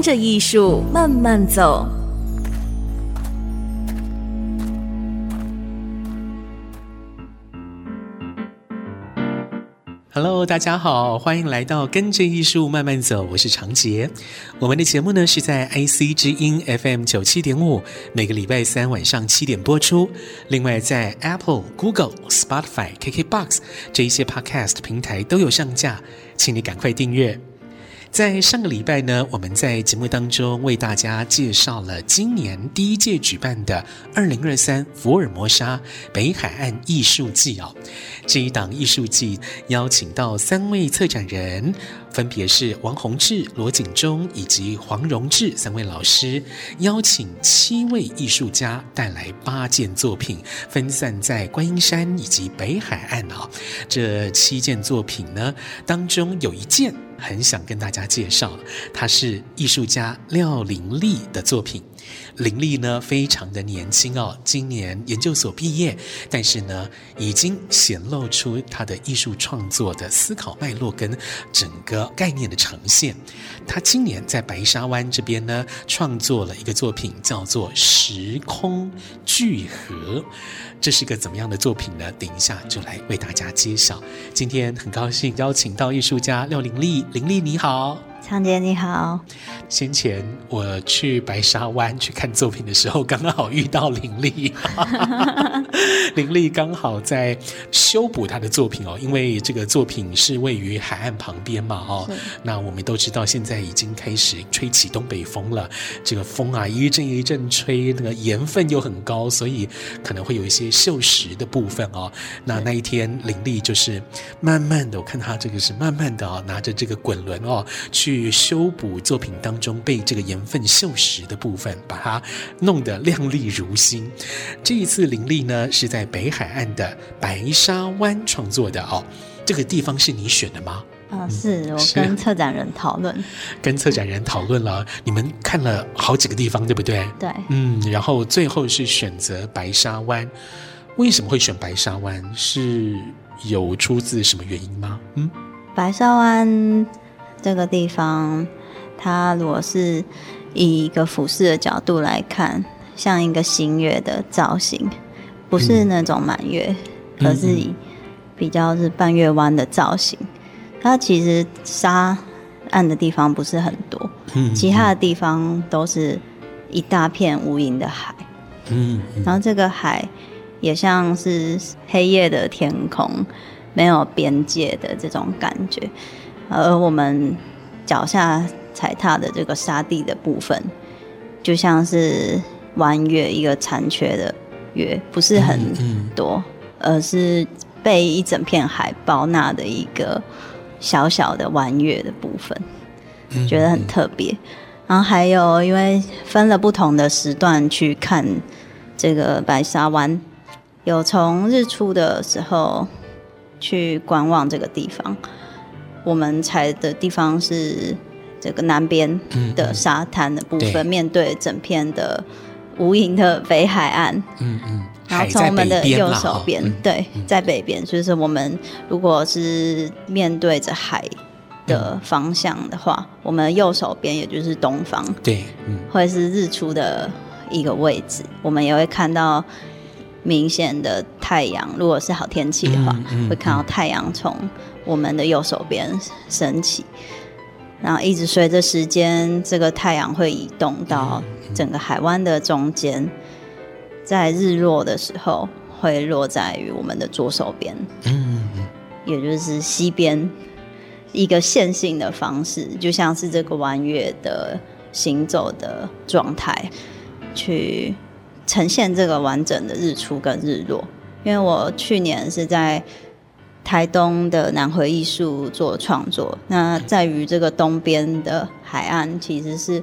跟着艺术慢慢走。Hello，大家好，欢迎来到跟着艺术慢慢走，我是长杰。我们的节目呢是在 IC 之音 FM 九七点五，每个礼拜三晚上七点播出。另外在 Apple、Google、Spotify、KKBox 这一些 Podcast 平台都有上架，请你赶快订阅。在上个礼拜呢，我们在节目当中为大家介绍了今年第一届举办的二零二三福尔摩沙北海岸艺术季哦。这一档艺术季邀请到三位策展人，分别是王宏志、罗景忠以及黄荣志三位老师，邀请七位艺术家带来八件作品，分散在观音山以及北海岸哦。这七件作品呢，当中有一件。很想跟大家介绍，它是艺术家廖玲丽的作品。林丽呢，非常的年轻哦，今年研究所毕业，但是呢，已经显露出她的艺术创作的思考脉络跟整个概念的呈现。她今年在白沙湾这边呢，创作了一个作品，叫做《时空聚合》。这是个怎么样的作品呢？等一下就来为大家揭晓。今天很高兴邀请到艺术家廖玲丽，玲丽你好。长洁你好，先前我去白沙湾去看作品的时候，刚好遇到林丽，林丽刚好在修补她的作品哦，因为这个作品是位于海岸旁边嘛哦，那我们都知道现在已经开始吹起东北风了，这个风啊一阵一阵吹，那个盐分又很高，所以可能会有一些锈蚀的部分哦。那那一天林丽就是慢慢的，我看她这个是慢慢的哦，拿着这个滚轮哦去。去修补作品当中被这个盐分锈蚀的部分，把它弄得亮丽如新。这一次林立呢是在北海岸的白沙湾创作的哦，这个地方是你选的吗？啊，是我跟策展人讨论，跟策展人讨论了，你们看了好几个地方，对不对？对，嗯，然后最后是选择白沙湾。为什么会选白沙湾？是有出自什么原因吗？嗯，白沙湾。这个地方，它如果是以一个俯视的角度来看，像一个新月的造型，不是那种满月，嗯、而是以比较是半月弯的造型。嗯、它其实沙岸的地方不是很多，嗯、其他的地方都是一大片无垠的海。嗯，嗯然后这个海也像是黑夜的天空，没有边界的这种感觉。而我们脚下踩踏的这个沙地的部分，就像是弯月，一个残缺的月，不是很多，而是被一整片海包纳的一个小小的弯月的部分，觉得很特别。然后还有，因为分了不同的时段去看这个白沙湾，有从日出的时候去观望这个地方。我们踩的地方是这个南边的沙滩的部分，嗯嗯、面对整片的无垠的北海岸。嗯嗯。嗯然后从我们的右手边，嗯、对，在北边，就是我们如果是面对着海的方向的话，嗯、我们右手边也就是东方，对，嗯，会是日出的一个位置。我们也会看到明显的太阳，如果是好天气的话，嗯嗯嗯、会看到太阳从。我们的右手边升起，然后一直随着时间，这个太阳会移动到整个海湾的中间，在日落的时候会落在于我们的左手边，嗯，也就是西边，一个线性的方式，就像是这个弯月的行走的状态，去呈现这个完整的日出跟日落。因为我去年是在。台东的南回艺术做创作。那在于这个东边的海岸，其实是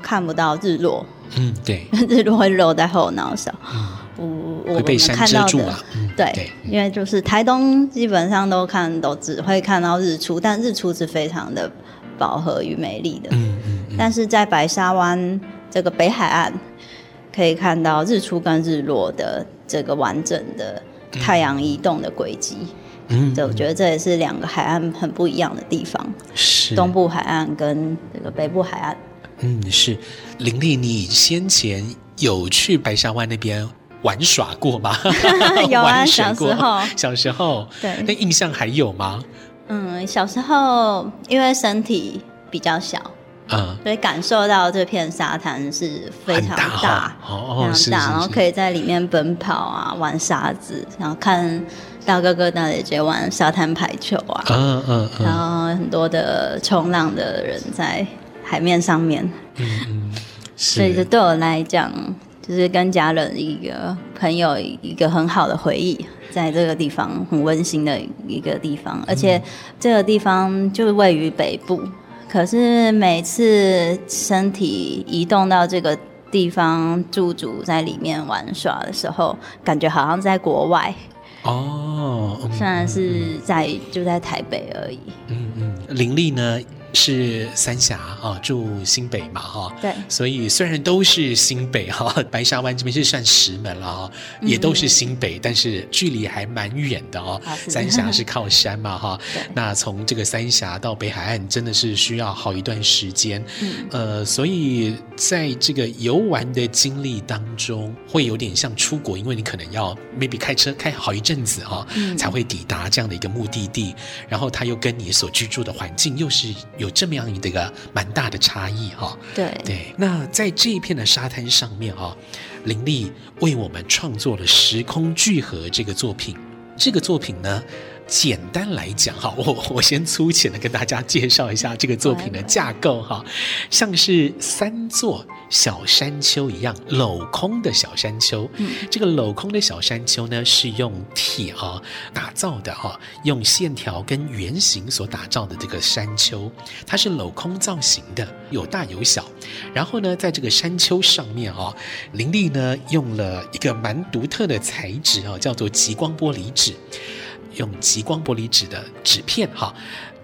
看不到日落。嗯，对，日落会落在后脑勺。嗯，我会被山遮住啊。嗯，对，对，因为就是台东基本上都看都只会看到日出，但日出是非常的饱和与美丽的。嗯嗯，嗯。但是在白沙湾这个北海岸，可以看到日出跟日落的这个完整的太阳移动的轨迹。嗯，就我觉得这也是两个海岸很不一样的地方。是。东部海岸跟这个北部海岸。嗯，是。林丽，你先前有去白沙湾那边玩耍过吗？有啊，小时候。小时候。对。那印象还有吗？嗯，小时候因为身体比较小。嗯，所以感受到这片沙滩是非常大，哦，非常大，然后可以在里面奔跑啊，玩沙子，然后看大哥哥大姐姐玩沙滩排球啊，嗯嗯，然后很多的冲浪的人在海面上面，嗯嗯，所以这对我来讲，就是跟家人一个朋友一个很好的回忆，在这个地方很温馨的一个地方，而且这个地方就位于北部。可是每次身体移动到这个地方驻足在里面玩耍的时候，感觉好像在国外哦。虽然是在就在台北而已。嗯嗯，林立呢？是三峡啊，住新北嘛哈，对，所以虽然都是新北哈，白沙湾这边是算石门了哈，也都是新北，嗯、但是距离还蛮远的哦。三峡是靠山嘛哈，那从这个三峡到北海岸真的是需要好一段时间，嗯、呃，所以在这个游玩的经历当中，会有点像出国，因为你可能要 maybe 开车开好一阵子哈，嗯、才会抵达这样的一个目的地，然后它又跟你所居住的环境又是。有这么样一个蛮大的差异哈，对对。那在这一片的沙滩上面哈，林立为我们创作了《时空聚合》这个作品。这个作品呢，简单来讲哈，我我先粗浅的跟大家介绍一下这个作品的架构哈，像是三座小山丘一样镂空的小山丘。嗯，这个镂空的小山丘呢，是用铁哈打造的哈，用线条跟圆形所打造的这个山丘，它是镂空造型的，有大有小。然后呢，在这个山丘上面啊，林立呢用了一个蛮独特的材质啊，叫做极光玻璃纸。用极光玻璃纸的纸片哈，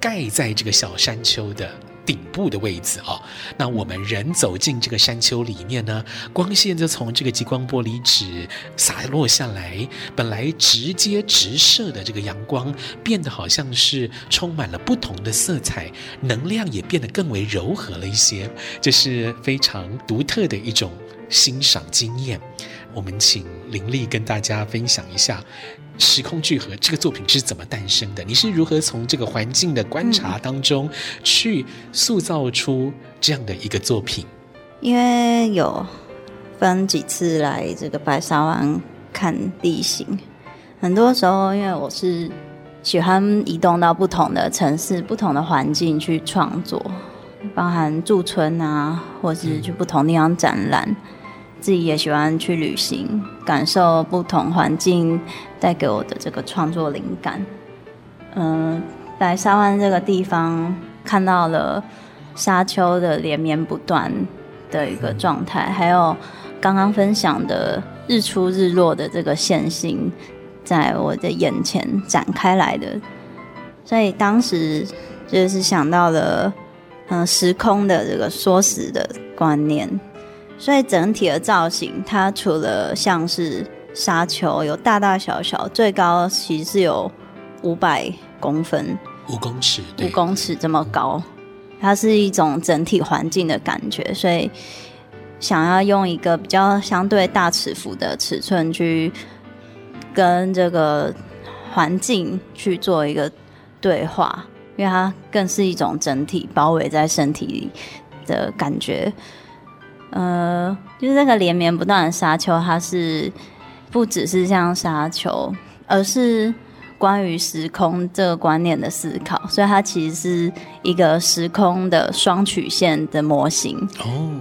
盖在这个小山丘的顶部的位置哈。那我们人走进这个山丘里面呢，光线就从这个极光玻璃纸洒落下来，本来直接直射的这个阳光，变得好像是充满了不同的色彩，能量也变得更为柔和了一些，这是非常独特的一种欣赏经验。我们请林丽跟大家分享一下。时空聚合这个作品是怎么诞生的？你是如何从这个环境的观察当中去塑造出这样的一个作品？因为有分几次来这个白沙湾看地形，很多时候因为我是喜欢移动到不同的城市、不同的环境去创作，包含驻村啊，或是去不同地方展览。自己也喜欢去旅行，感受不同环境带给我的这个创作灵感。嗯、呃，白沙湾这个地方看到了沙丘的连绵不断的一个状态，还有刚刚分享的日出日落的这个线性，在我的眼前展开来的。所以当时就是想到了，嗯、呃，时空的这个缩时的观念。所以整体的造型，它除了像是沙丘，有大大小小，最高其实是有五百公分，五公尺，五公尺这么高，它是一种整体环境的感觉。所以想要用一个比较相对大尺幅的尺寸去跟这个环境去做一个对话，因为它更是一种整体包围在身体里的感觉。呃，就是这个连绵不断的沙丘，它是不只是像沙丘，而是关于时空这个观念的思考，所以它其实是一个时空的双曲线的模型。哦，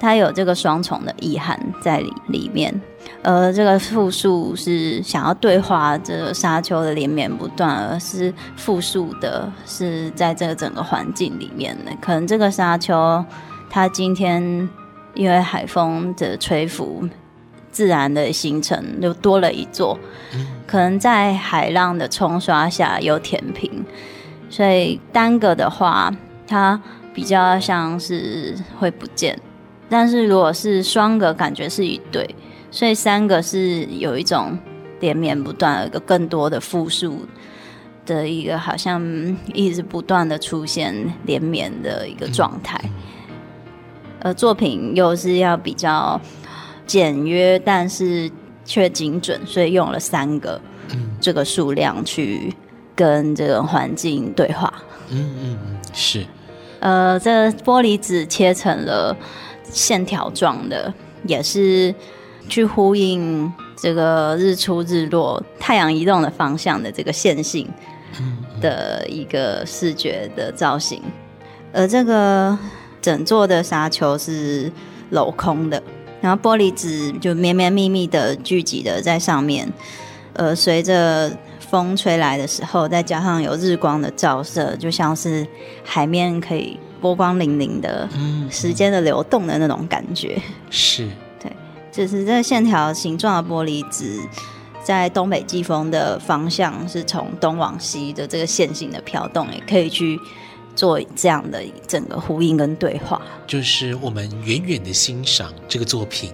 它有这个双重的意涵在里里面。而这个复数是想要对话这个沙丘的连绵不断，而是复数的是在这个整个环境里面的。可能这个沙丘，它今天因为海风的吹拂，自然的形成又多了一座，可能在海浪的冲刷下又填平。所以单个的话，它比较像是会不见；但是如果是双个，感觉是一对。所以三个是有一种连绵不断，一个更多的复数的一个，好像一直不断的出现连绵的一个状态。而作品又是要比较简约，但是却精准，所以用了三个这个数量去跟这个环境对话。嗯嗯嗯，是。呃，这玻璃纸切成了线条状的，也是。去呼应这个日出日落、太阳移动的方向的这个线性的一个视觉的造型，而这个整座的沙丘是镂空的，然后玻璃纸就绵绵密密的聚集的在上面，呃，随着风吹来的时候，再加上有日光的照射，就像是海面可以波光粼粼的，时间的流动的那种感觉，是。对就是这个线条形状的玻璃纸，在东北季风的方向是从东往西的这个线性的飘动，也可以去做这样的整个呼应跟对话。就是我们远远的欣赏这个作品，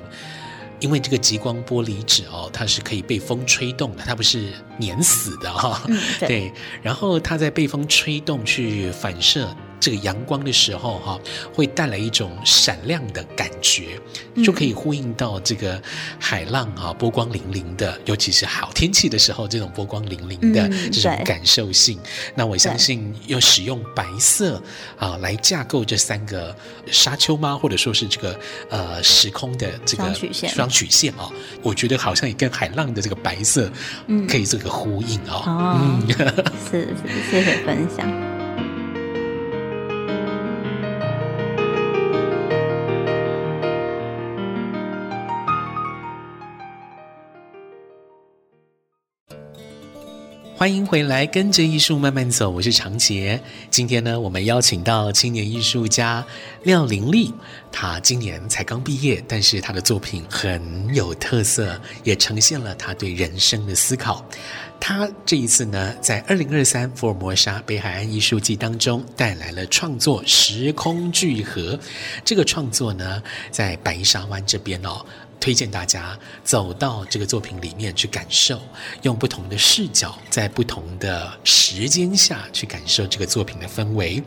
因为这个极光玻璃纸哦，它是可以被风吹动的，它不是碾死的哈、哦嗯。对，然后它在被风吹动去反射。这个阳光的时候，哈，会带来一种闪亮的感觉，就可以呼应到这个海浪啊，波光粼粼的，尤其是好天气的时候，这种波光粼粼的这种感受性。那我相信，要使用白色啊来架构这三个沙丘吗？或者说是这个呃时空的这个双曲线，双曲线啊，我觉得好像也跟海浪的这个白色可以这个呼应啊。哦，嗯、是是，谢谢分享。欢迎回来，跟着艺术慢慢走，我是长杰。今天呢，我们邀请到青年艺术家廖玲丽，她今年才刚毕业，但是她的作品很有特色，也呈现了她对人生的思考。她这一次呢，在二零二三福尔摩沙北海岸艺术季当中带来了创作《时空聚合》。这个创作呢，在白沙湾这边哦。推荐大家走到这个作品里面去感受，用不同的视角，在不同的时间下去感受这个作品的氛围。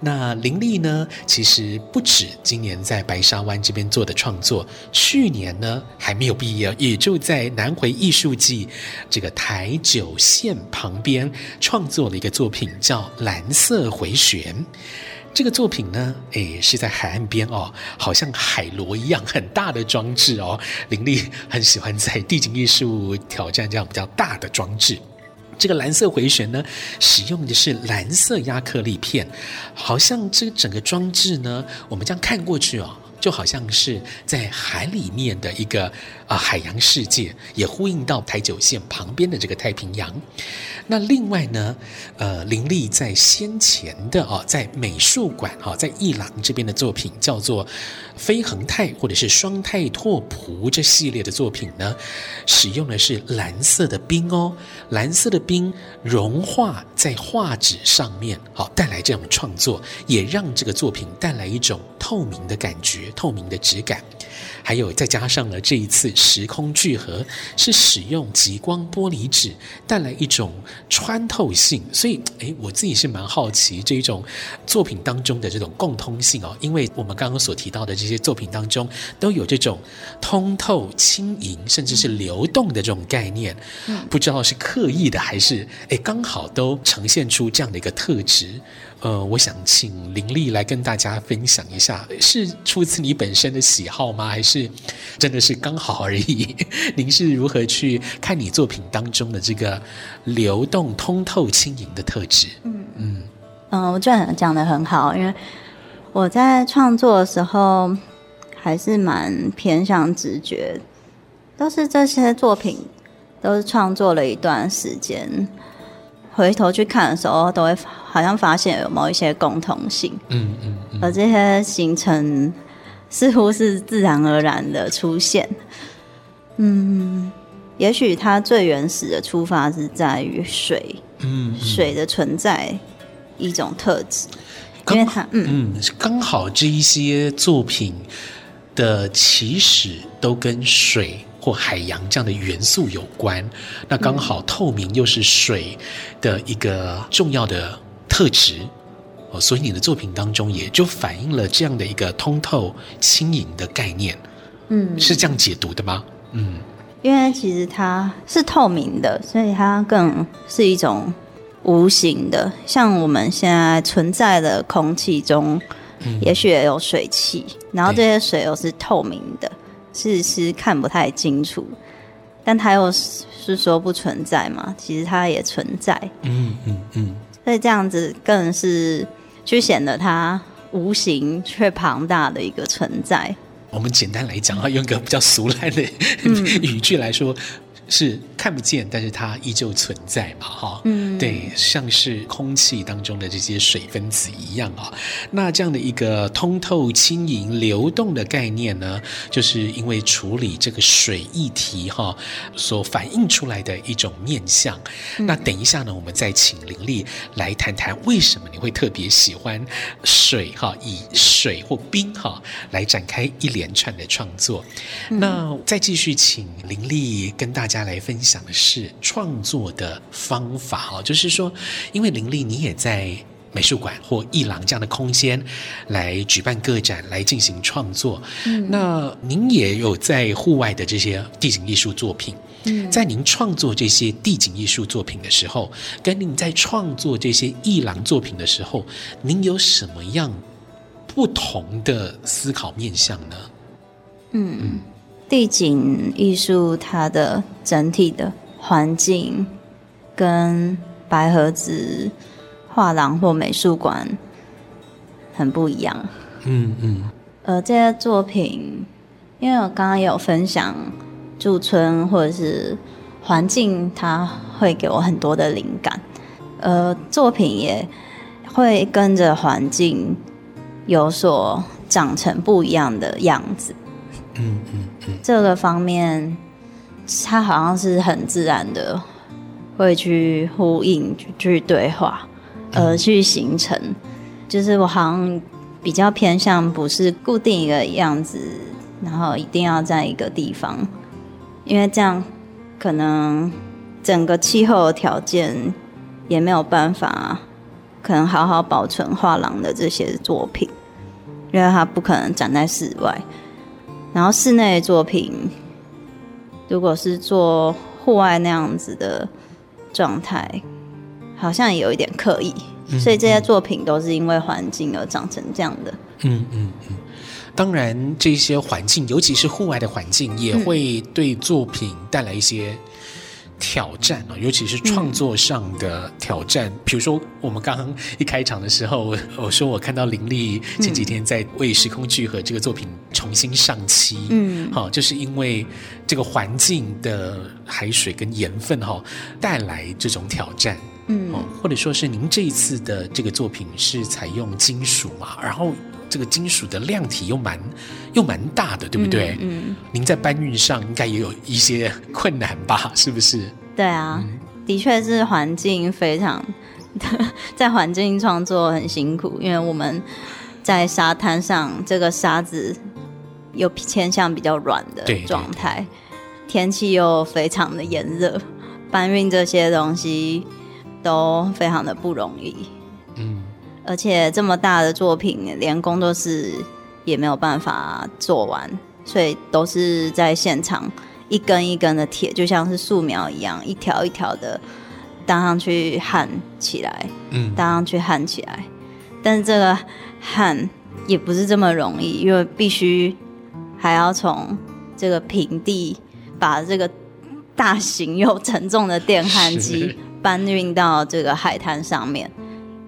那玲丽呢，其实不止今年在白沙湾这边做的创作，去年呢还没有毕业，也就在南回艺术季这个台九线旁边创作了一个作品，叫《蓝色回旋》。这个作品呢，诶，是在海岸边哦，好像海螺一样很大的装置哦。林立很喜欢在地景艺术挑战这样比较大的装置。这个蓝色回旋呢，使用的是蓝色压克力片，好像这整个装置呢，我们这样看过去哦。就好像是在海里面的一个、啊、海洋世界，也呼应到台九线旁边的这个太平洋。那另外呢，呃，林立在先前的啊，在美术馆哈，在艺廊这边的作品叫做飞恒泰或者是双泰拓扑这系列的作品呢，使用的是蓝色的冰哦，蓝色的冰融化在画纸上面，好带来这种创作，也让这个作品带来一种透明的感觉。透明的质感，还有再加上了这一次时空聚合，是使用极光玻璃纸带来一种穿透性，所以诶，我自己是蛮好奇这一种作品当中的这种共通性哦，因为我们刚刚所提到的这些作品当中都有这种通透、轻盈，甚至是流动的这种概念，不知道是刻意的还是诶刚好都呈现出这样的一个特质。呃，我想请林丽来跟大家分享一下，是出自你本身的喜好吗？还是真的是刚好而已？您是如何去看你作品当中的这个流动、通透、轻盈的特质？嗯嗯嗯，我觉得讲的很好，因为我在创作的时候还是蛮偏向直觉，都是这些作品都是创作了一段时间，回头去看的时候，都会好像发现有某一些共同性。嗯嗯，嗯，而这些形成似乎是自然而然的出现。嗯，也许它最原始的出发是在于水，嗯，嗯，水的存在一种特质。因为它，嗯嗯，刚好这一些作品的起始都跟水或海洋这样的元素有关，那刚好透明又是水的一个重要的特质哦，所以你的作品当中也就反映了这样的一个通透轻盈的概念，嗯，是这样解读的吗？嗯，因为其实它是透明的，所以它更是一种。无形的，像我们现在存在的空气中，嗯、也许也有水汽，然后这些水又是透明的，是是看不太清楚，但它又是说不存在嘛？其实它也存在，嗯嗯嗯，所以这样子更是去显得它无形却庞大的一个存在。我们简单来讲啊，用一个比较俗烂的、嗯、语句来说。是看不见，但是它依旧存在嘛，哈，嗯，对，像是空气当中的这些水分子一样啊。那这样的一个通透、轻盈、流动的概念呢，就是因为处理这个水议题哈，所反映出来的一种面相。嗯、那等一下呢，我们再请林丽来谈谈为什么你会特别喜欢水哈，以水或冰哈来展开一连串的创作。嗯、那再继续请林丽跟大家。来分享的是创作的方法哦，就是说，因为林立你也在美术馆或艺廊这样的空间来举办个展，来进行创作。嗯，那您也有在户外的这些地景艺术作品。嗯，在您创作这些地景艺术作品的时候，跟您在创作这些艺廊作品的时候，您有什么样不同的思考面向呢？嗯嗯。地景艺术，它的整体的环境跟白盒子画廊或美术馆很不一样。嗯嗯。呃，这些作品，因为我刚刚有分享驻村或者是环境，它会给我很多的灵感。呃，作品也会跟着环境有所长成不一样的样子。嗯嗯。这个方面，它好像是很自然的，会去呼应、去对话，而去形成。就是我好像比较偏向不是固定一个样子，然后一定要在一个地方，因为这样可能整个气候的条件也没有办法，可能好好保存画廊的这些作品，因为它不可能展在室外。然后室内的作品，如果是做户外那样子的状态，好像也有一点刻意，嗯、所以这些作品都是因为环境而长成这样的。嗯嗯嗯，当然这些环境，尤其是户外的环境，也会对作品带来一些。挑战啊，尤其是创作上的挑战。嗯、比如说，我们刚刚一开场的时候，我说我看到林立前几天在为《时空聚合》这个作品重新上漆，嗯，好，就是因为这个环境的海水跟盐分哈带来这种挑战，嗯，或者说是您这一次的这个作品是采用金属嘛，然后。这个金属的量体又蛮又蛮大的，对不对？嗯，嗯，您在搬运上应该也有一些困难吧？是不是？对啊，嗯、的确是环境非常，在环境创作很辛苦，因为我们在沙滩上，这个沙子又偏向比较软的状态，对对对，天气又非常的炎热，搬运这些东西都非常的不容易。嗯。而且这么大的作品，连工作室也没有办法做完，所以都是在现场一根一根的铁，就像是素描一样，一条一条的搭上去焊起来，嗯，搭上去焊起来。但是这个焊也不是这么容易，因为必须还要从这个平地把这个大型又沉重的电焊机搬运到这个海滩上面。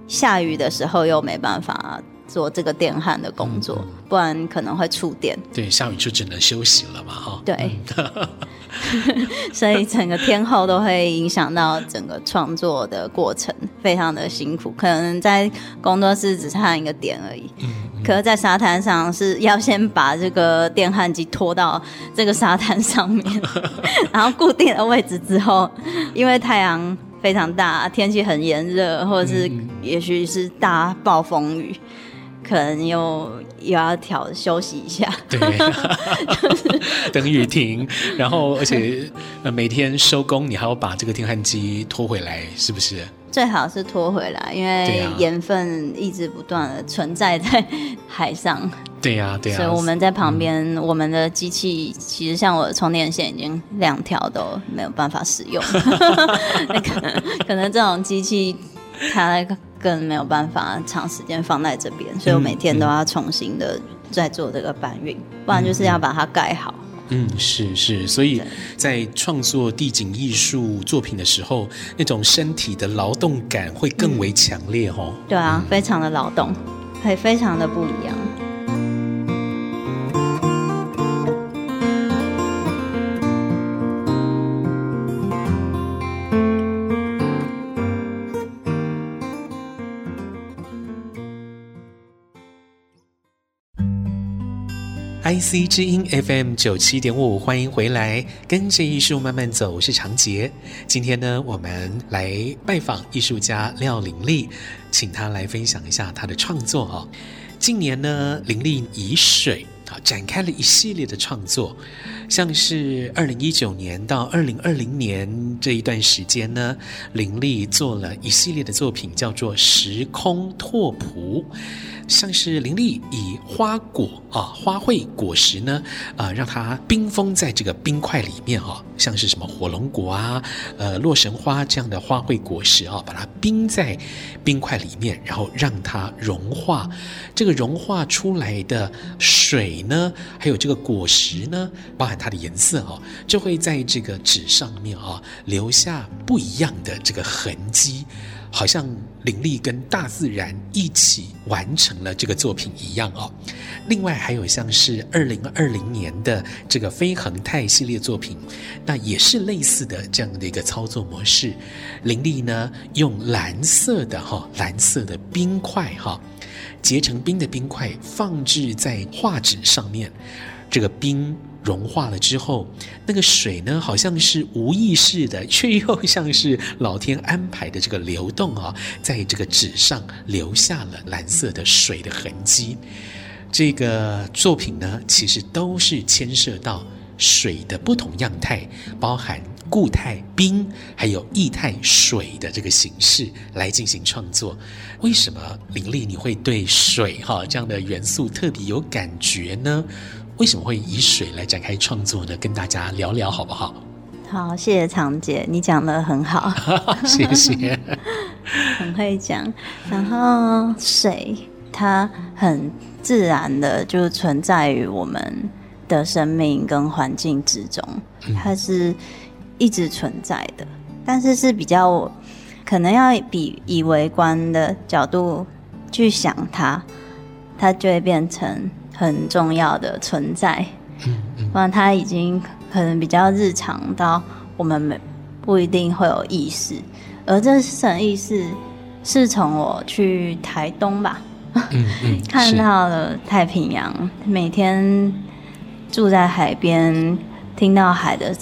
下雨的时候又没办法做这个电焊的工作，嗯、不然可能会触电。对，下雨就只能休息了嘛，哈。对，所以整个天候都会影响到整个创作的过程，非常的辛苦。可能在工作室只差一个点而已，可是在沙滩上是要先把这个电焊机拖到这个沙滩上面，然后固定的位置之后，因为太阳非常大，天气很炎热，或者是也许是大暴风雨。可能又又要调休息一下，对，等雨停，然后而且 呃每天收工，你还要把这个电焊机拖回来，是不是？最好是拖回来，因为盐分一直不断的存在在海上。对呀、啊，对呀、啊。所以我们在旁边，嗯、我们的机器其实像我的充电线已经两条都没有办法使用，那可能可能这种机器它。更没有办法长时间放在这边，所以我每天都要重新的再做这个搬运，嗯、不然就是要把它盖好。嗯，是是，所以在创作地景艺术作品的时候，那种身体的劳动感会更为强烈哦。对啊，非常的劳动，会非常的不一样。IC 之音 FM 九七点五，欢迎回来，跟着艺术慢慢走，我是长杰。今天呢，我们来拜访艺术家廖玲丽，请她来分享一下她的创作哦。近年呢，玲丽以水啊展开了一系列的创作，像是二零一九年到二零二零年这一段时间呢，林立做了一系列的作品，叫做《时空拓扑》。像是林立以花果啊花卉果实呢，呃，让它冰封在这个冰块里面哈，像是什么火龙果啊，呃，洛神花这样的花卉果实啊，把它冰在冰块里面，然后让它融化。这个融化出来的水呢，还有这个果实呢，包含它的颜色哦，就会在这个纸上面啊留下不一样的这个痕迹。好像玲丽跟大自然一起完成了这个作品一样哦。另外还有像是二零二零年的这个飞恒泰系列作品，那也是类似的这样的一个操作模式。玲丽呢用蓝色的哈蓝色的冰块哈结成冰的冰块放置在画纸上面，这个冰。融化了之后，那个水呢，好像是无意识的，却又像是老天安排的这个流动啊，在这个纸上留下了蓝色的水的痕迹。这个作品呢，其实都是牵涉到水的不同样态，包含固态冰，还有液态水的这个形式来进行创作。为什么林丽你会对水哈这样的元素特别有感觉呢？为什么会以水来展开创作呢？跟大家聊聊好不好？好，谢谢常姐，你讲的很好，谢谢，很会讲。然后水它很自然的就存在于我们的生命跟环境之中，它是一直存在的，但是是比较可能要比以微观的角度去想它，它就会变成。很重要的存在，不然它已经可能比较日常到我们没不一定会有意识，而这层意识是从我去台东吧，看到了太平洋，每天住在海边，听到海的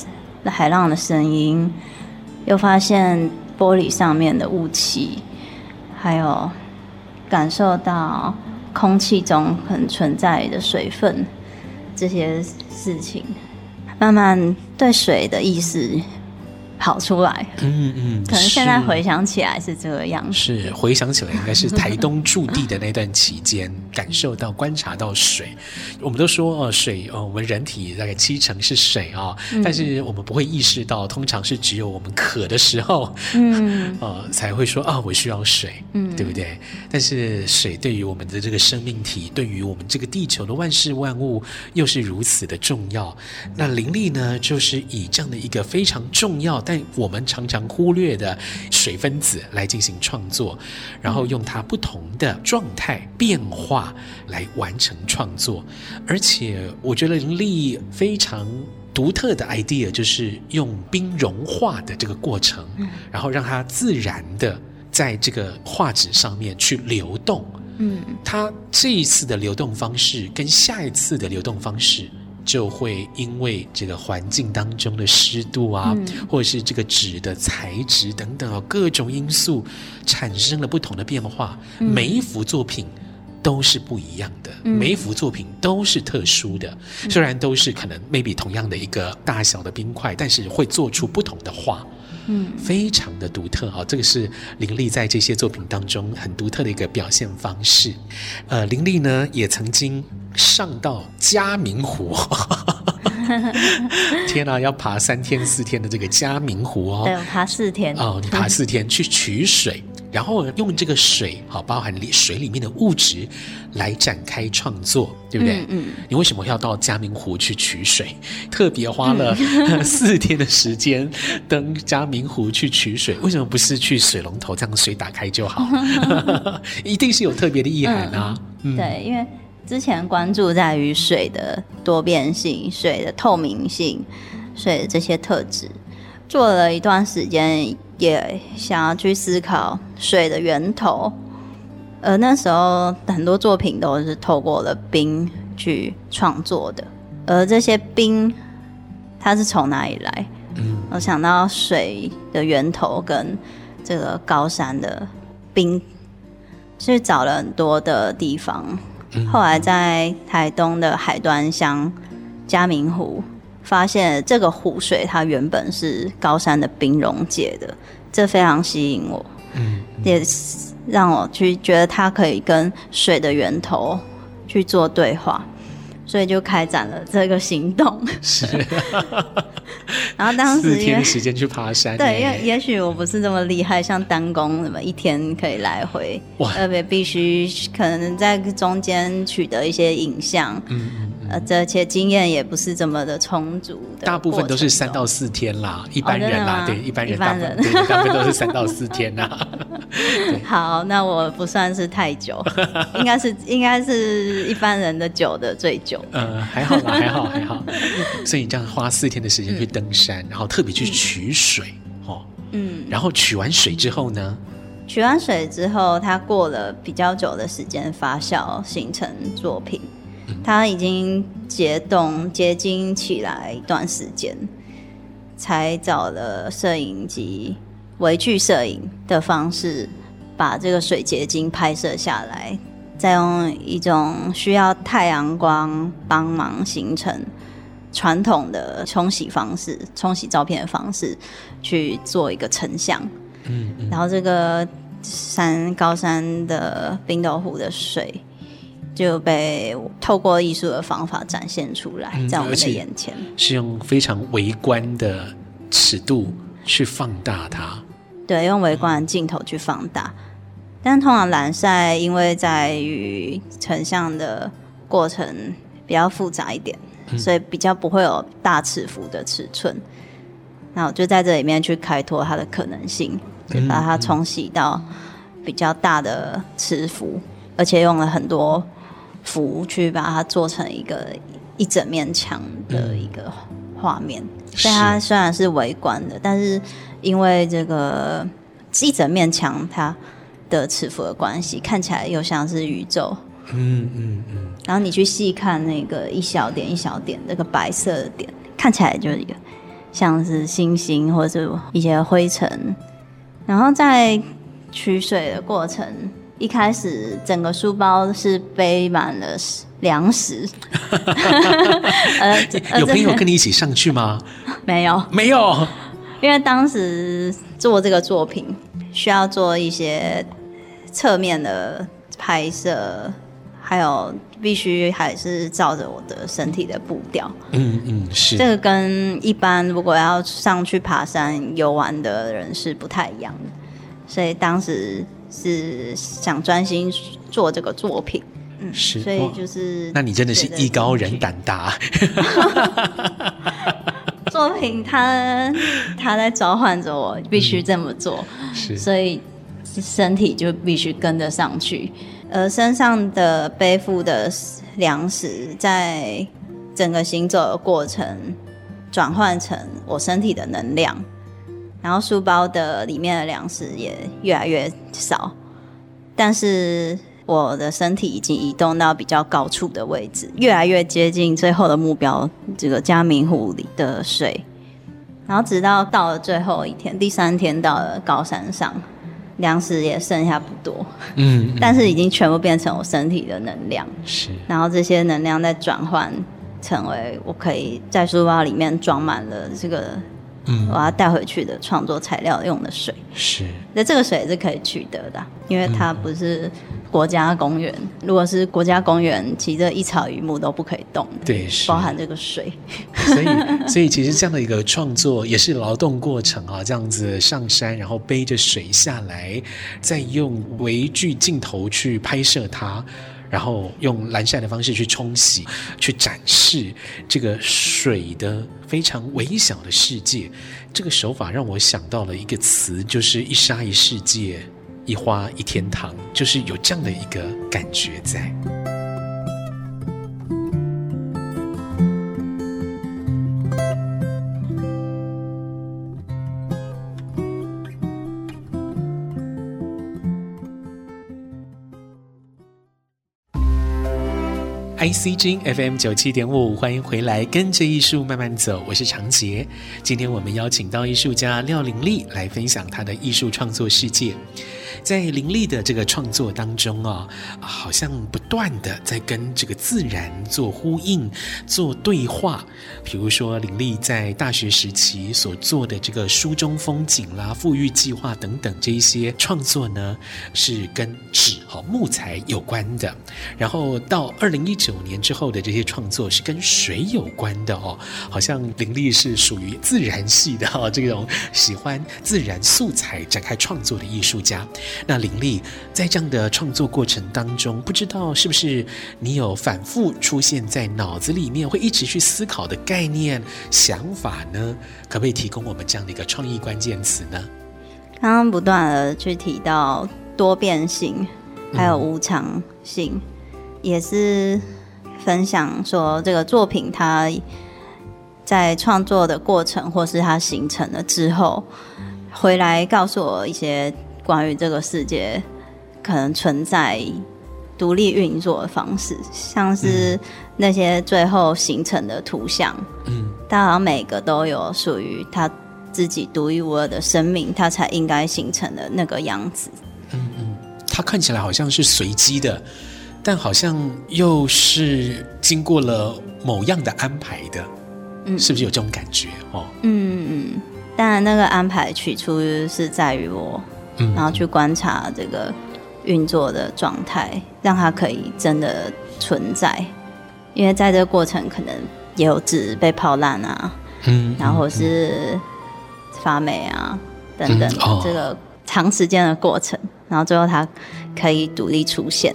海浪的声音，又发现玻璃上面的雾气，还有感受到。空气中很存在的水分，这些事情，慢慢对水的意识。跑出来，嗯嗯，可能现在回想起来是这个样子。是回想起来，应该是台东驻地的那段期间，感受到、观察到水。我们都说哦，水哦，我们人体大概七成是水啊，嗯、但是我们不会意识到，通常是只有我们渴的时候，嗯，呃，才会说啊、哦，我需要水，嗯，对不对？但是水对于我们的这个生命体，对于我们这个地球的万事万物，又是如此的重要。那灵力呢，就是以这样的一个非常重要但我们常常忽略的水分子来进行创作，然后用它不同的状态变化来完成创作。而且我觉得林立非常独特的 idea 就是用冰融化的这个过程，然后让它自然的在这个画纸上面去流动。嗯，它这一次的流动方式跟下一次的流动方式，就会因为这个环境当中的湿度啊，嗯、或者是这个纸的材质等等啊各种因素，产生了不同的变化。嗯、每一幅作品都是不一样的，嗯、每一幅作品都是特殊的。嗯、虽然都是可能 maybe 同样的一个大小的冰块，但是会做出不同的画。嗯，非常的独特啊，这个是林立在这些作品当中很独特的一个表现方式。呃，林立呢也曾经上到嘉明湖，天哪，要爬三天四天的这个嘉明湖哦，对，爬四天哦，你爬四天去取水。然后用这个水，好，包含里水里面的物质来展开创作，对不对？嗯。嗯，你为什么要到嘉明湖去取水？特别花了 四天的时间登嘉明湖去取水，为什么不是去水龙头这样水打开就好？一定是有特别的意涵啊。嗯，对，因为之前关注在于水的多变性、水的透明性、水的这些特质，做了一段时间。也想要去思考水的源头，而那时候很多作品都是透过了冰去创作的，而这些冰它是从哪里来？嗯，我想到水的源头跟这个高山的冰，去找了很多的地方，后来在台东的海端乡嘉明湖。发现这个湖水，它原本是高山的冰溶解的，这非常吸引我，嗯，嗯，也让我去觉得它可以跟水的源头去做对话，所以就开展了这个行动。是，然后当时四天时间去爬山，对，因为也许我不是这么厉害，像单工什么一天可以来回，哇，特别必须可能在中间取得一些影像，嗯。呃，这些经验也不是这么的充足的，大部分都是三到四天啦，一般人啦，哦、对一般人，对，大部分都是三到四天啦。好，那我不算是太久，应该是应该是一般人的久的最久。嗯，还好啦，还好还好。所以你这样花四天的时间去登山，嗯、然后特别去取水，嗯、哦，嗯，然后取完水之后呢？取完水之后，它过了比较久的时间发酵，形成作品。它已经结冻结晶起来一段时间，才找了摄影机微距摄影的方式，把这个水结晶拍摄下来，再用一种需要太阳光帮忙形成传统的冲洗方式，冲洗照片的方式去做一个成像。嗯，嗯，然后这个山高山的冰斗湖的水。就被透过艺术的方法展现出来，在我们的眼前，嗯、是用非常微观的尺度去放大它。对，用微观的镜头去放大。嗯、但通常蓝晒，因为在于成像的过程比较复杂一点，嗯、所以比较不会有大尺幅的尺寸。那我就在这里面去开拓它的可能性，就把它冲洗到比较大的尺幅，而且用了很多。符去把它做成一个一整面墙的一个画面，所以、嗯、它虽然是围观的，但是因为这个一整面墙它的尺幅的关系，看起来又像是宇宙。嗯嗯嗯。嗯嗯然后你去细看那个一小点一小点那个白色的点，看起来就是一个像是星星或者是一些灰尘。然后在取水的过程。一开始整个书包是背满了粮食，有朋友跟你一起上去吗？没有，没有，因为当时做这个作品需要做一些侧面的拍摄，还有必须还是照着我的身体的步调。嗯嗯，是这个跟一般如果要上去爬山游玩的人是不太一样的，所以当时。是想专心做这个作品，嗯，是，所以就是，那你真的是艺高人胆大，作品它它在召唤着我，必须这么做，是，所以身体就必须跟得上去。而身上的背负的粮食，在整个行走的过程转换成我身体的能量，然后书包的里面的粮食也越来越少，但是我的身体已经移动到比较高处的位置，越来越接近最后的目标——这个嘉明湖里的水。然后直到到了最后一天，第三天到了高山上。粮食也剩下不多，嗯，但是已经全部变成我身体的能量，是。然后这些能量再转换成为我可以在书包里面装满了这个，嗯，我要带回去的创作材料用的水，是。那这个水是可以取得的，因为它不是国家公园。如果是国家公园，其实一草一木都不可以动的，对，是。包含这个水。所以，所以其实这样的一个创作也是劳动过程啊，这样子上山，然后背着水下来，再用微距镜头去拍摄它，然后用蓝晒的方式去冲洗，去展示这个水的非常微小的世界。这个手法让我想到了一个词，就是一沙一世界，一花一天堂，就是有这样的一个感觉在。ICG FM 九七点五，欢迎回来，跟着艺术慢慢走，我是长杰。今天我们邀请到艺术家廖玲丽来分享她的艺术创作世界。在林立的这个创作当中啊，好像不断的在跟这个自然做呼应、做对话。比如说，林立在大学时期所做的这个书中风景啦、富裕计划等等这一些创作呢，是跟纸和木材有关的。然后到二零一九年之后的这些创作是跟水有关的哦，好像林立是属于自然系的哈，这种喜欢自然素材展开创作的艺术家。那林丽在这样的创作过程当中，不知道是不是你有反复出现在脑子里面，会一直去思考的概念、想法呢？可不可以提供我们这样的一个创意关键词呢？刚刚不断的去提到多变性，还有无常性，嗯、也是分享说这个作品它在创作的过程，或是它形成了之后，回来告诉我一些。关于这个世界可能存在独立运作的方式，像是那些最后形成的图像，嗯，它好像每个都有属于它自己独一无二的生命，它才应该形成的那个样子。嗯嗯，它看起来好像是随机的，但好像又是经过了某样的安排的，嗯，是不是有这种感觉？哦，嗯嗯，当然那个安排取出是在于我。然后去观察这个运作的状态，让它可以真的存在。因为在这个过程，可能也有纸被泡烂啊，嗯，然后是发霉啊等等，这个长时间的过程，然后最后它可以独立出现，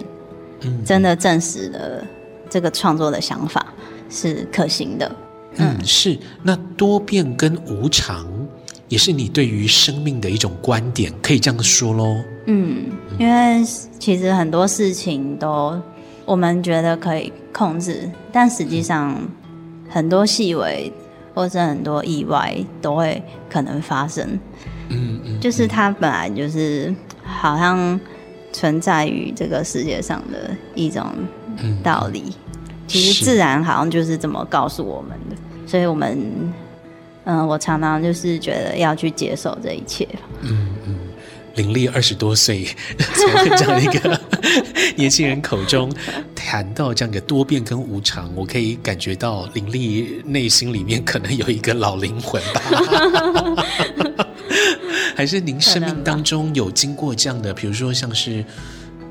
嗯，真的证实了这个创作的想法是可行的。嗯，是。那多变跟无常。也是你对于生命的一种观点，可以这样说喽。嗯，因为其实很多事情都我们觉得可以控制，但实际上很多细微或是很多意外都会可能发生。嗯嗯，就是它本来就是好像存在于这个世界上的一种道理。其实自然好像就是这么告诉我们的，所以我们。嗯，我常常就是觉得要去接受这一切。嗯嗯，林立二十多岁，从这样一个年轻人口中谈到这样一个多变跟无常，我可以感觉到林立内心里面可能有一个老灵魂吧？还是您生命当中有经过这样的，比如说像是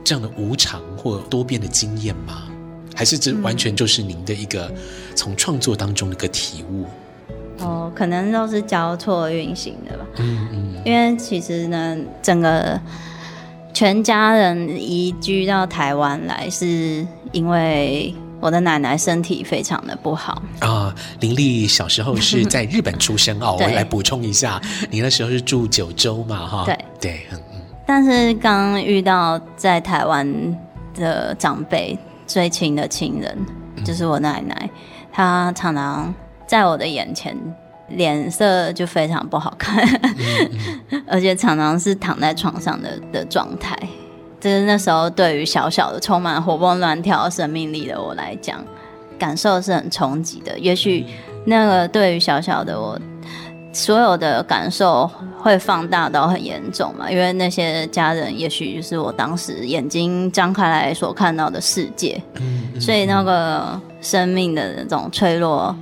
这样的无常或多变的经验吗？还是这完全就是您的一个从创作当中的一个体悟？哦，可能都是交错运行的吧。嗯嗯。因为其实呢，整个全家人移居到台湾来，是因为我的奶奶身体非常的不好啊。林丽小时候是在日本出生哦，我来补充一下，你那时候是住九州嘛，哈，对对，嗯嗯。但是刚遇到在台湾的长辈最亲的亲人，就是我奶奶，她常常在我的眼前脸色就非常不好看，而且常常是躺在床上的的状态。就是那时候，对于小小的、充满活蹦乱跳生命力的我来讲，感受是很冲击的。也许那个对于小小的我，所有的感受会放大到很严重嘛？因为那些家人，也许就是我当时眼睛张开来所看到的世界。所以那个生命的那种脆弱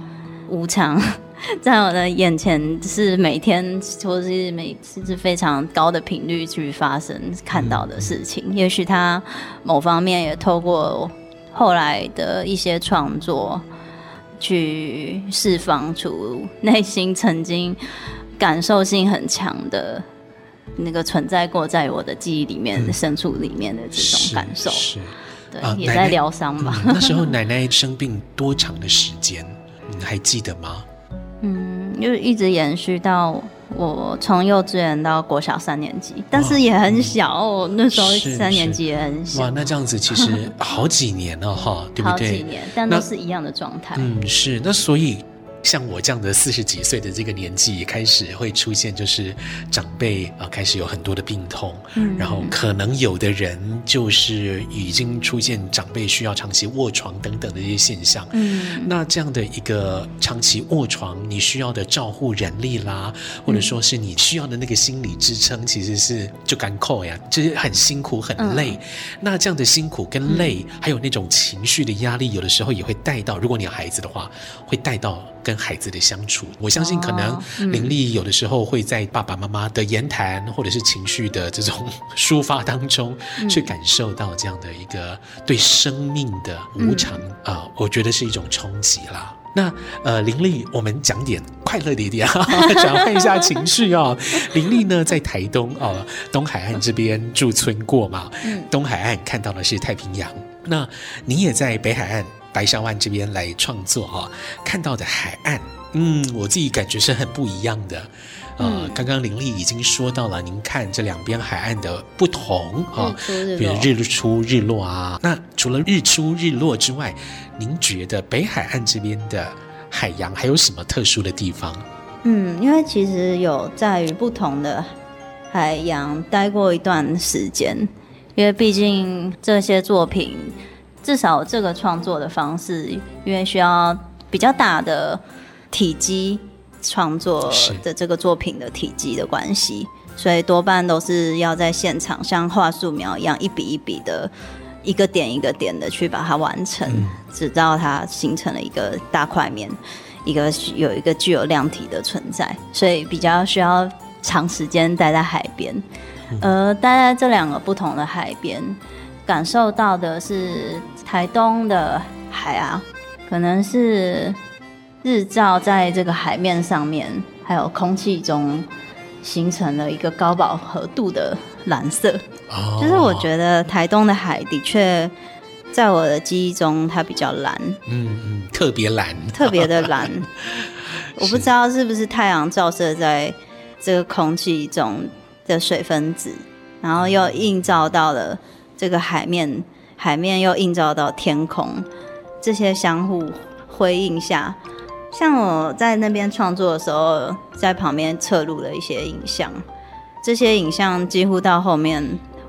无常。在我的眼前是每天或是每次是非常高的频率去发生看到的事情。也许他某方面也透过后来的一些创作，去释放出内心曾经感受性很强的那个存在过在我的记忆里面深处里面的这种感受。是，对，也在疗伤吧。那时候奶奶生病多长的时间？你还记得吗？嗯，就一直延续到我从幼稚园到国小三年级，但是也很小哦，嗯、那时候三年级也很小。哇，那这样子其实 好几年了哈，对不对？好几年，但都是一样的状态。嗯，是。那所以。像我这样的四十几岁的这个年纪，也开始会出现，就是长辈啊、呃，开始有很多的病痛，嗯，然后可能有的人就是已经出现长辈需要长期卧床等等的一些现象，嗯，那这样的一个长期卧床，你需要的照护人力啦，或者说是你需要的那个心理支撑，其实是就干扣呀，就是很辛苦很累。嗯、那这样的辛苦跟累，嗯、还有那种情绪的压力，有的时候也会带到，如果你有孩子的话，会带到。跟孩子的相处，我相信可能林丽有的时候会在爸爸妈妈的言谈或者是情绪的这种 抒发当中，去感受到这样的一个对生命的无常啊、嗯呃，我觉得是一种冲击啦。那呃，林丽，我们讲点快乐的一点啊，转换一下情绪啊、哦。林丽呢，在台东哦、呃，东海岸这边驻村过嘛，东海岸看到的是太平洋，那你也在北海岸。白沙湾这边来创作哈，看到的海岸，嗯，我自己感觉是很不一样的。呃，嗯、刚刚林丽已经说到了，您看这两边海岸的不同啊，比如日出日落啊。那除了日出日落之外，您觉得北海岸这边的海洋还有什么特殊的地方？嗯，因为其实有在于不同的海洋待过一段时间，因为毕竟这些作品。至少这个创作的方式，因为需要比较大的体积创作的这个作品的体积的关系，所以多半都是要在现场像画素描一样，一笔一笔的，一个点一个点的去把它完成，嗯、直到它形成了一个大块面，一个有一个具有量体的存在，所以比较需要长时间待在海边，呃待在这两个不同的海边。感受到的是台东的海啊，可能是日照在这个海面上面，还有空气中形成了一个高饱和度的蓝色。哦，就是我觉得台东的海的确，在我的记忆中它比较蓝。嗯嗯，特别蓝，特别的蓝。我不知道是不是太阳照射在这个空气中的水分子，然后又映照到了。这个海面，海面又映照到天空，这些相互辉映下，像我在那边创作的时候，在旁边侧录了一些影像，这些影像几乎到后面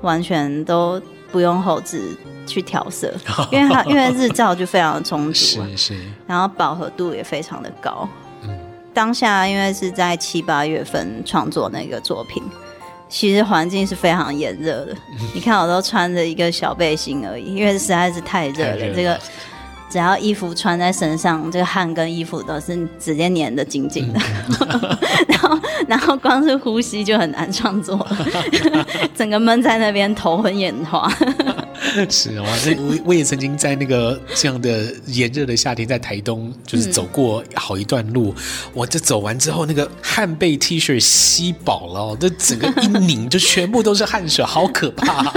完全都不用后置去调色，因为它因为日照就非常的充足，是是，然后饱和度也非常的高。嗯，当下因为是在七八月份创作那个作品。其实环境是非常炎热的，你看我都穿着一个小背心而已，因为实在是太热了。了。这个只要衣服穿在身上，这个汗跟衣服都是直接粘得紧紧的，嗯、然后然后光是呼吸就很难创作，整个闷在那边，头昏眼花。是啊，那我我也曾经在那个这样的炎热的夏天，在台东就是走过好一段路，嗯、我这走完之后，那个汗被 T 恤吸饱了，这整个一拧就全部都是汗水，好可怕。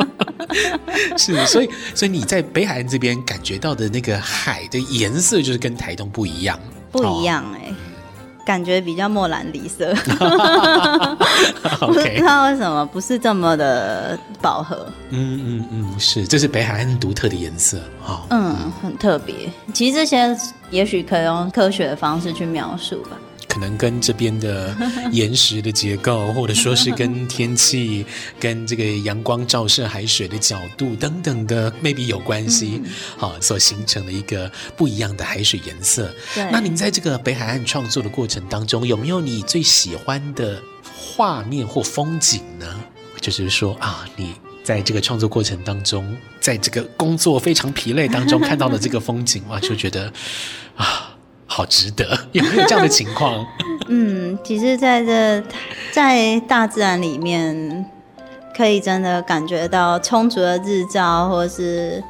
是，所以所以你在北海岸这边感觉到的那个海的颜色，就是跟台东不一样，不一样哎、欸。哦感觉比较莫兰迪色，不知道为什么不是这么的饱和。嗯嗯嗯，是，这是北海岸独特的颜色哈。嗯，很特别。其实这些也许可以用科学的方式去描述吧。可能跟这边的岩石的结构，或者说是跟天气、跟这个阳光照射海水的角度等等的，maybe 有关系，好、嗯，所形成的一个不一样的海水颜色。那您在这个北海岸创作的过程当中，有没有你最喜欢的画面或风景呢？就是说啊，你在这个创作过程当中，在这个工作非常疲累当中看到的这个风景，哇，就觉得啊。好值得，有没有这样的情况？嗯，其实在这在大自然里面，可以真的感觉到充足的日照，或是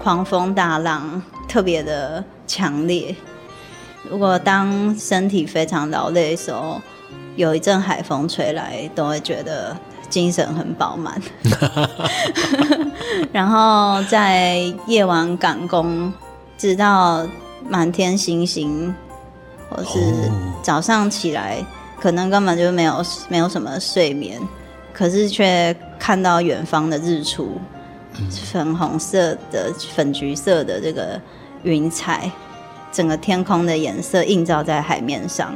狂风大浪特别的强烈。如果当身体非常劳累的时候，有一阵海风吹来，都会觉得精神很饱满。然后在夜晚赶工，直到。满天星星，或是早上起来，可能根本就没有没有什么睡眠，可是却看到远方的日出，粉红色的、粉橘色的这个云彩，整个天空的颜色映照在海面上，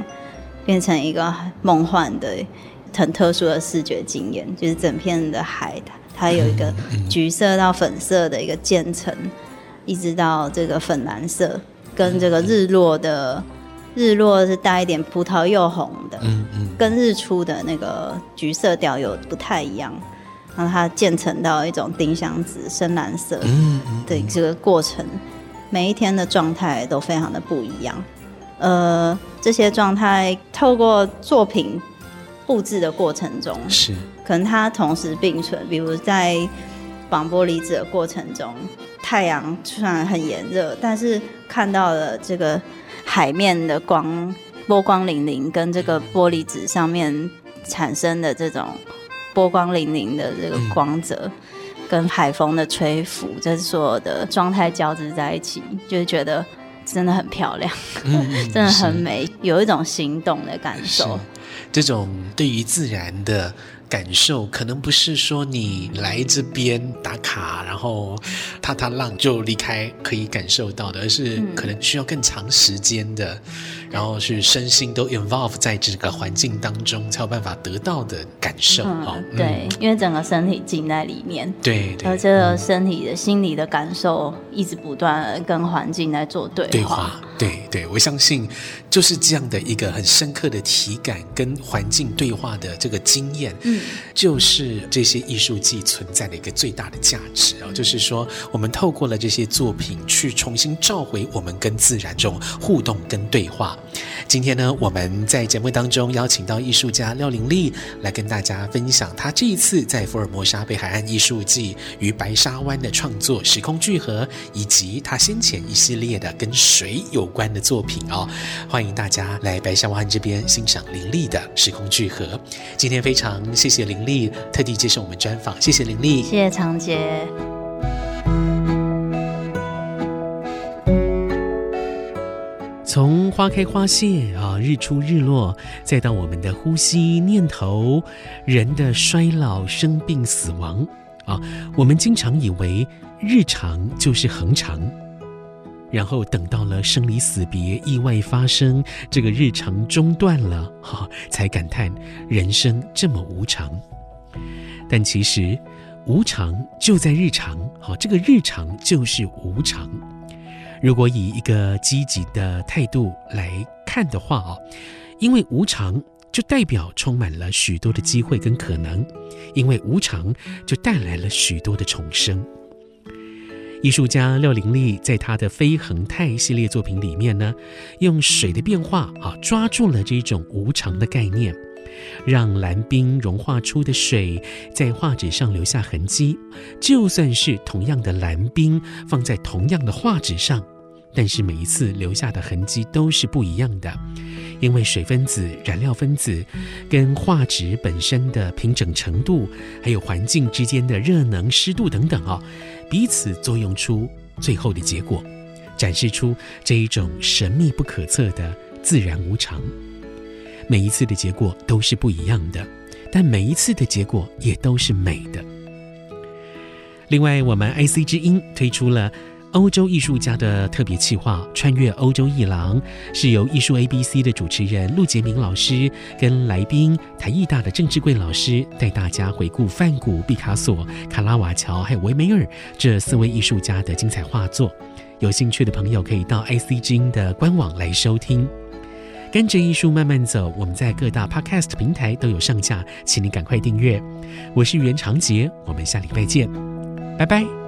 变成一个梦幻的、很特殊的视觉经验，就是整片的海，它有一个 橘色到粉色的一个渐层，一直到这个粉蓝色。跟这个日落的日落是带一点葡萄柚红的，嗯嗯，跟日出的那个橘色调有不太一样，然后它渐层到一种丁香紫深蓝色，嗯嗯，对这个过程，每一天的状态都非常的不一样，呃，这些状态透过作品布置的过程中，是可能它同时并存，比如在绑玻璃纸的过程中。太阳虽然很炎热，但是看到了这个海面的光波光粼粼，跟这个玻璃纸上面产生的这种波光粼粼的这个光泽，嗯、跟海风的吹拂，这所有的状态交织在一起，就是觉得真的很漂亮，嗯、真的很美，有一种心动的感受。这种对于自然的。感受可能不是说你来这边打卡，然后踏踏浪就离开可以感受到的，而是可能需要更长时间的，然后是身心都 involve 在这个环境当中才有办法得到的感受。嗯，对，因为整个身体浸在里面，对，对，而这个身体的心理的感受一直不断跟环境在做对话。对话对对，我相信就是这样的一个很深刻的体感跟环境对话的这个经验，嗯，就是这些艺术季存在的一个最大的价值啊，就是说我们透过了这些作品去重新召回我们跟自然这种互动跟对话。今天呢，我们在节目当中邀请到艺术家廖玲丽来跟大家分享她这一次在福尔摩沙北海岸艺术季与白沙湾的创作《时空聚合》，以及她先前一系列的跟水有关的作品哦。欢迎大家来白沙湾这边欣赏林立的《时空聚合》。今天非常谢谢林立特地接受我们专访，谢谢林立，谢谢长杰。从花开花谢啊，日出日落，再到我们的呼吸、念头、人的衰老、生病、死亡啊，我们经常以为日常就是恒常，然后等到了生离死别、意外发生，这个日常中断了，哈，才感叹人生这么无常。但其实无常就在日常，好，这个日常就是无常。如果以一个积极的态度来看的话哦，因为无常就代表充满了许多的机会跟可能，因为无常就带来了许多的重生。艺术家廖玲丽在她的非恒态系列作品里面呢，用水的变化啊，抓住了这种无常的概念，让蓝冰融化出的水在画纸上留下痕迹，就算是同样的蓝冰放在同样的画纸上。但是每一次留下的痕迹都是不一样的，因为水分子、燃料分子跟画纸本身的平整程度，还有环境之间的热能、湿度等等啊，彼此作用出最后的结果，展示出这一种神秘不可测的自然无常。每一次的结果都是不一样的，但每一次的结果也都是美的。另外，我们 IC 之音推出了欧洲艺术家的特别企划《穿越欧洲艺廊》，是由艺术 ABC 的主持人陆杰明老师跟来宾台艺大的郑志贵老师带大家回顾梵谷、毕卡索、卡拉瓦乔还有维梅尔这四位艺术家的精彩画作。有兴趣的朋友可以到 IC 之音的官网来收听。跟着艺术慢慢走，我们在各大 Podcast 平台都有上架，请你赶快订阅。我是袁长杰，我们下礼拜见。拜拜。